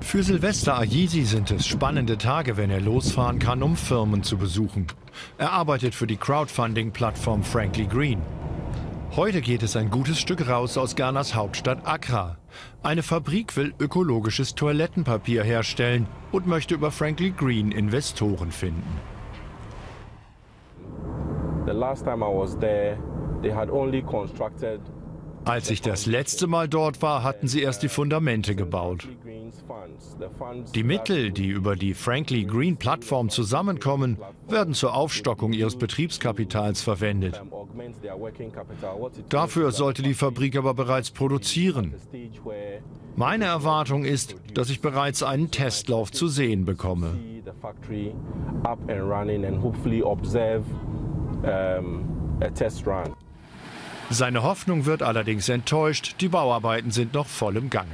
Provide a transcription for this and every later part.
Für Silvester Ayisi sind es spannende Tage, wenn er losfahren kann, um Firmen zu besuchen. Er arbeitet für die Crowdfunding-Plattform Frankly Green. Heute geht es ein gutes Stück raus aus Ghanas Hauptstadt Accra. Eine Fabrik will ökologisches Toilettenpapier herstellen und möchte über Frankly Green Investoren finden. Als ich das letzte Mal dort war, hatten sie erst die Fundamente gebaut. Die Mittel, die über die Frankly Green Plattform zusammenkommen, werden zur Aufstockung ihres Betriebskapitals verwendet. Dafür sollte die Fabrik aber bereits produzieren. Meine Erwartung ist, dass ich bereits einen Testlauf zu sehen bekomme. Seine Hoffnung wird allerdings enttäuscht. Die Bauarbeiten sind noch voll im Gange.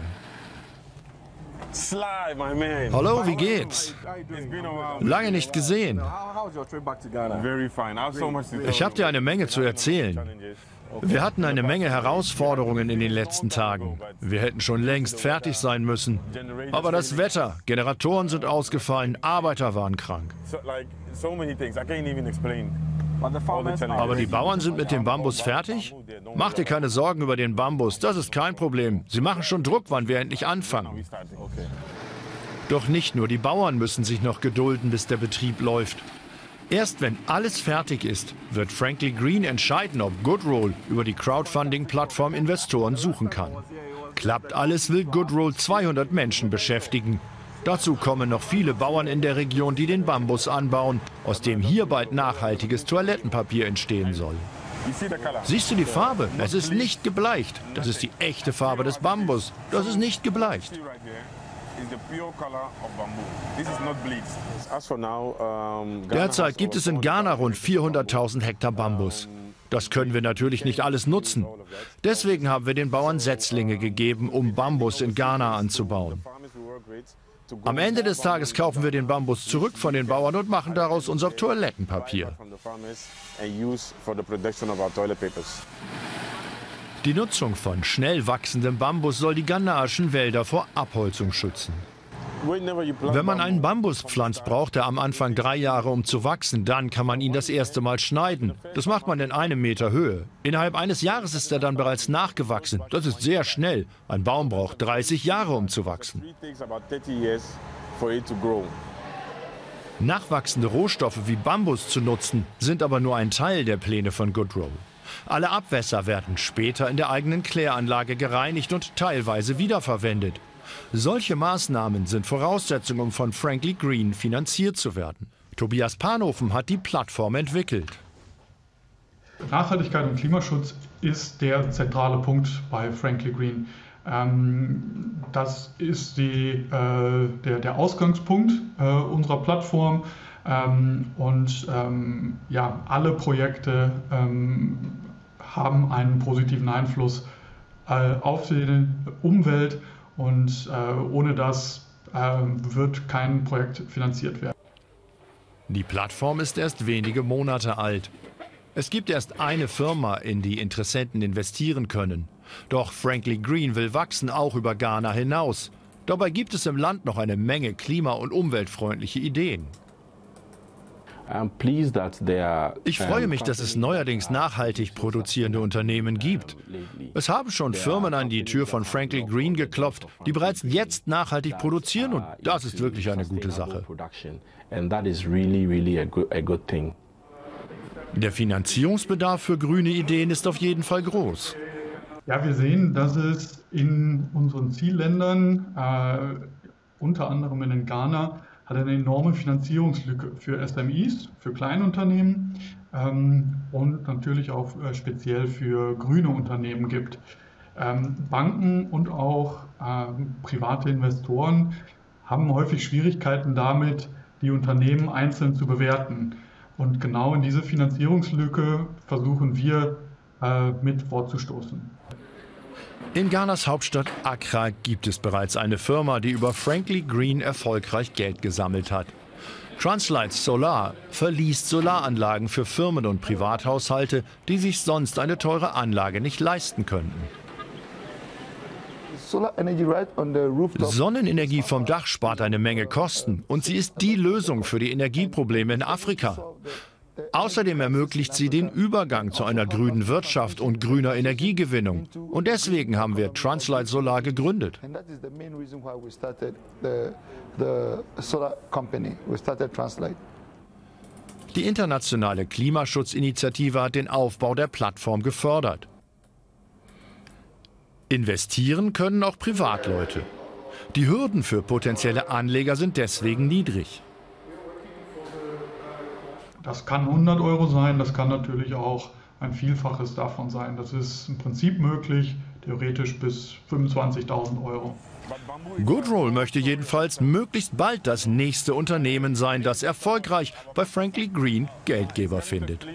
Hallo, wie geht's? Lange nicht gesehen. Ich habe dir eine Menge zu erzählen. Wir hatten eine Menge Herausforderungen in den letzten Tagen. Wir hätten schon längst fertig sein müssen. Aber das Wetter, Generatoren sind ausgefallen, Arbeiter waren krank. Aber die Bauern sind mit dem Bambus fertig? Mach dir keine Sorgen über den Bambus, das ist kein Problem. Sie machen schon Druck, wann wir endlich anfangen. Doch nicht nur die Bauern müssen sich noch gedulden, bis der Betrieb läuft. Erst wenn alles fertig ist, wird Frankly Green entscheiden, ob Goodroll über die Crowdfunding-Plattform Investoren suchen kann. Klappt alles, will Goodroll 200 Menschen beschäftigen. Dazu kommen noch viele Bauern in der Region, die den Bambus anbauen, aus dem hier bald nachhaltiges Toilettenpapier entstehen soll. Siehst du die Farbe? Es ist nicht gebleicht. Das ist die echte Farbe des Bambus. Das ist nicht gebleicht. Derzeit gibt es in Ghana rund 400.000 Hektar Bambus. Das können wir natürlich nicht alles nutzen. Deswegen haben wir den Bauern Setzlinge gegeben, um Bambus in Ghana anzubauen. Am Ende des Tages kaufen wir den Bambus zurück von den Bauern und machen daraus unser Toilettenpapier. Die Nutzung von schnell wachsendem Bambus soll die ghanaischen Wälder vor Abholzung schützen. Wenn man einen Bambus pflanzt, braucht er am Anfang drei Jahre, um zu wachsen. Dann kann man ihn das erste Mal schneiden. Das macht man in einem Meter Höhe. Innerhalb eines Jahres ist er dann bereits nachgewachsen. Das ist sehr schnell. Ein Baum braucht 30 Jahre, um zu wachsen. Nachwachsende Rohstoffe wie Bambus zu nutzen, sind aber nur ein Teil der Pläne von Goodrow. Alle Abwässer werden später in der eigenen Kläranlage gereinigt und teilweise wiederverwendet. Solche Maßnahmen sind Voraussetzungen, um von Frankly Green finanziert zu werden. Tobias Panhofen hat die Plattform entwickelt. Nachhaltigkeit und Klimaschutz ist der zentrale Punkt bei Frankly Green. Ähm, das ist die, äh, der, der, Ausgangspunkt äh, unserer Plattform. Ähm, und ähm, ja, alle Projekte ähm, haben einen positiven Einfluss äh, auf die Umwelt und äh, ohne das äh, wird kein Projekt finanziert werden. Die Plattform ist erst wenige Monate alt. Es gibt erst eine Firma, in die Interessenten investieren können. Doch Frankly Green will wachsen auch über Ghana hinaus. Dabei gibt es im Land noch eine Menge klima- und umweltfreundliche Ideen. Ich freue mich, dass es neuerdings nachhaltig produzierende Unternehmen gibt. Es haben schon Firmen an die Tür von Frankly Green geklopft, die bereits jetzt nachhaltig produzieren und das ist wirklich eine gute Sache. Der Finanzierungsbedarf für grüne Ideen ist auf jeden Fall groß. Ja, wir sehen, dass es in unseren Zielländern, äh, unter anderem in Ghana, hat eine enorme Finanzierungslücke für SMEs, für Kleinunternehmen ähm, und natürlich auch äh, speziell für grüne Unternehmen gibt. Ähm, Banken und auch ähm, private Investoren haben häufig Schwierigkeiten damit, die Unternehmen einzeln zu bewerten. Und genau in diese Finanzierungslücke versuchen wir äh, mit vorzustoßen. In Ghanas Hauptstadt Accra gibt es bereits eine Firma, die über Frankly Green erfolgreich Geld gesammelt hat. Translight Solar verliest Solaranlagen für Firmen und Privathaushalte, die sich sonst eine teure Anlage nicht leisten könnten. Sonnenenergie vom Dach spart eine Menge Kosten und sie ist die Lösung für die Energieprobleme in Afrika. Außerdem ermöglicht sie den Übergang zu einer grünen Wirtschaft und grüner Energiegewinnung. Und deswegen haben wir Translight Solar gegründet. Die internationale Klimaschutzinitiative hat den Aufbau der Plattform gefördert. Investieren können auch Privatleute. Die Hürden für potenzielle Anleger sind deswegen niedrig. Das kann 100 Euro sein, das kann natürlich auch ein Vielfaches davon sein. Das ist im Prinzip möglich, theoretisch bis 25.000 Euro. Goodroll möchte jedenfalls möglichst bald das nächste Unternehmen sein, das erfolgreich bei Frankly Green Geldgeber findet.